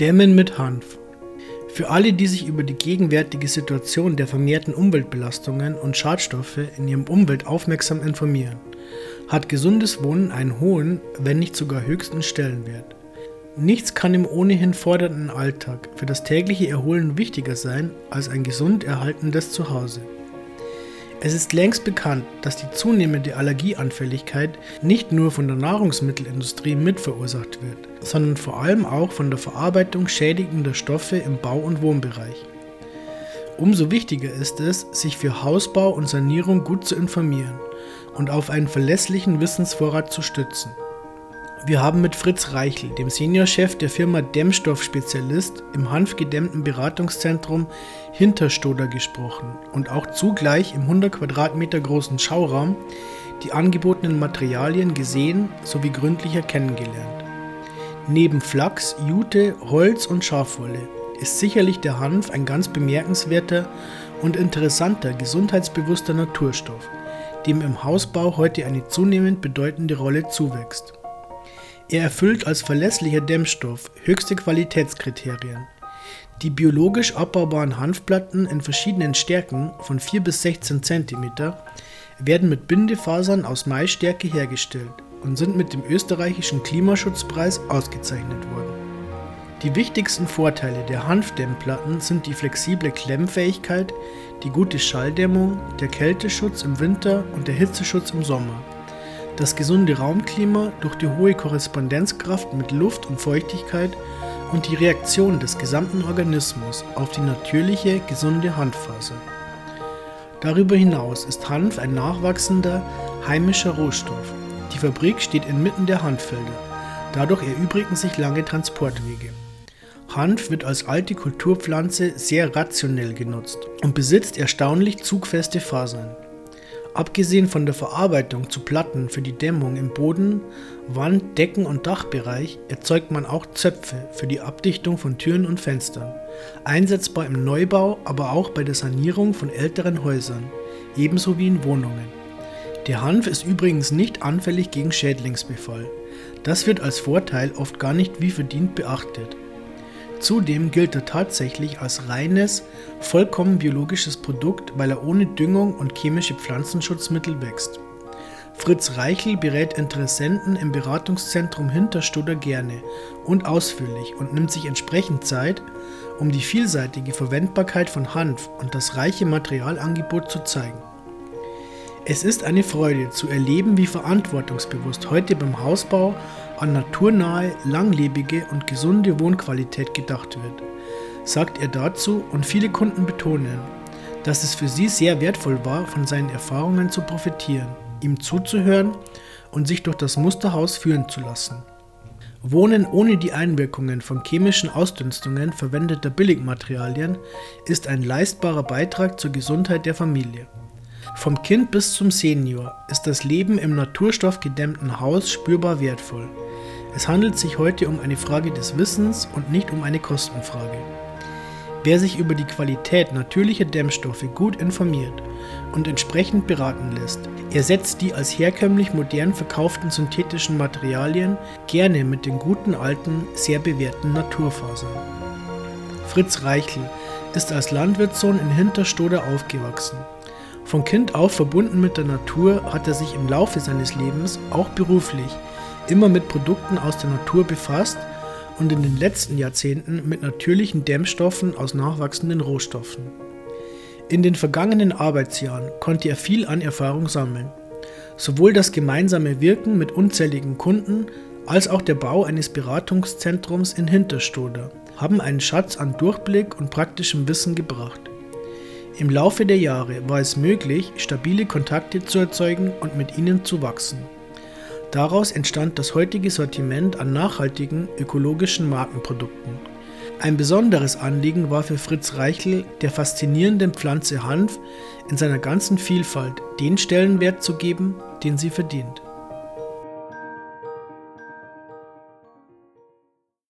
Dämmen mit Hanf. Für alle, die sich über die gegenwärtige Situation der vermehrten Umweltbelastungen und Schadstoffe in ihrem Umwelt aufmerksam informieren, hat gesundes Wohnen einen hohen, wenn nicht sogar höchsten Stellenwert. Nichts kann im ohnehin fordernden Alltag für das tägliche Erholen wichtiger sein als ein gesund erhaltendes Zuhause. Es ist längst bekannt, dass die zunehmende Allergieanfälligkeit nicht nur von der Nahrungsmittelindustrie mitverursacht wird, sondern vor allem auch von der Verarbeitung schädigender Stoffe im Bau- und Wohnbereich. Umso wichtiger ist es, sich für Hausbau und Sanierung gut zu informieren und auf einen verlässlichen Wissensvorrat zu stützen. Wir haben mit Fritz Reichel, dem Seniorchef der Firma Dämmstoff-Spezialist im hanfgedämmten Beratungszentrum Hinterstoder gesprochen und auch zugleich im 100 Quadratmeter großen Schauraum die angebotenen Materialien gesehen sowie gründlicher kennengelernt. Neben Flachs, Jute, Holz und Schafwolle ist sicherlich der Hanf ein ganz bemerkenswerter und interessanter gesundheitsbewusster Naturstoff, dem im Hausbau heute eine zunehmend bedeutende Rolle zuwächst. Er erfüllt als verlässlicher Dämmstoff höchste Qualitätskriterien. Die biologisch abbaubaren Hanfplatten in verschiedenen Stärken von 4 bis 16 cm werden mit Bindefasern aus Maisstärke hergestellt und sind mit dem österreichischen Klimaschutzpreis ausgezeichnet worden. Die wichtigsten Vorteile der Hanfdämmplatten sind die flexible Klemmfähigkeit, die gute Schalldämmung, der Kälteschutz im Winter und der Hitzeschutz im Sommer das gesunde Raumklima durch die hohe Korrespondenzkraft mit Luft und Feuchtigkeit und die Reaktion des gesamten Organismus auf die natürliche, gesunde Hanffaser. Darüber hinaus ist Hanf ein nachwachsender, heimischer Rohstoff. Die Fabrik steht inmitten der Hanffelder. Dadurch erübrigen sich lange Transportwege. Hanf wird als alte Kulturpflanze sehr rationell genutzt und besitzt erstaunlich zugfeste Fasern. Abgesehen von der Verarbeitung zu Platten für die Dämmung im Boden, Wand, Decken und Dachbereich erzeugt man auch Zöpfe für die Abdichtung von Türen und Fenstern, einsetzbar im Neubau, aber auch bei der Sanierung von älteren Häusern, ebenso wie in Wohnungen. Der Hanf ist übrigens nicht anfällig gegen Schädlingsbefall. Das wird als Vorteil oft gar nicht wie verdient beachtet. Zudem gilt er tatsächlich als reines, vollkommen biologisches Produkt, weil er ohne Düngung und chemische Pflanzenschutzmittel wächst. Fritz Reichel berät Interessenten im Beratungszentrum Hinterstudder gerne und ausführlich und nimmt sich entsprechend Zeit, um die vielseitige Verwendbarkeit von Hanf und das reiche Materialangebot zu zeigen. Es ist eine Freude zu erleben, wie verantwortungsbewusst heute beim Hausbau an naturnahe, langlebige und gesunde Wohnqualität gedacht wird, sagt er dazu und viele Kunden betonen, dass es für sie sehr wertvoll war, von seinen Erfahrungen zu profitieren, ihm zuzuhören und sich durch das Musterhaus führen zu lassen. Wohnen ohne die Einwirkungen von chemischen Ausdünstungen verwendeter Billigmaterialien ist ein leistbarer Beitrag zur Gesundheit der Familie. Vom Kind bis zum Senior ist das Leben im naturstoffgedämmten Haus spürbar wertvoll. Es handelt sich heute um eine Frage des Wissens und nicht um eine Kostenfrage. Wer sich über die Qualität natürlicher Dämmstoffe gut informiert und entsprechend beraten lässt, ersetzt die als herkömmlich modern verkauften synthetischen Materialien gerne mit den guten alten, sehr bewährten Naturfasern. Fritz Reichel ist als Landwirtssohn in Hinterstoder aufgewachsen. Von Kind auf verbunden mit der Natur hat er sich im Laufe seines Lebens auch beruflich immer mit Produkten aus der Natur befasst und in den letzten Jahrzehnten mit natürlichen Dämmstoffen aus nachwachsenden Rohstoffen. In den vergangenen Arbeitsjahren konnte er viel an Erfahrung sammeln. Sowohl das gemeinsame Wirken mit unzähligen Kunden als auch der Bau eines Beratungszentrums in Hinterstoder haben einen Schatz an Durchblick und praktischem Wissen gebracht. Im Laufe der Jahre war es möglich, stabile Kontakte zu erzeugen und mit ihnen zu wachsen. Daraus entstand das heutige Sortiment an nachhaltigen, ökologischen Markenprodukten. Ein besonderes Anliegen war für Fritz Reichel, der faszinierenden Pflanze Hanf in seiner ganzen Vielfalt den Stellenwert zu geben, den sie verdient.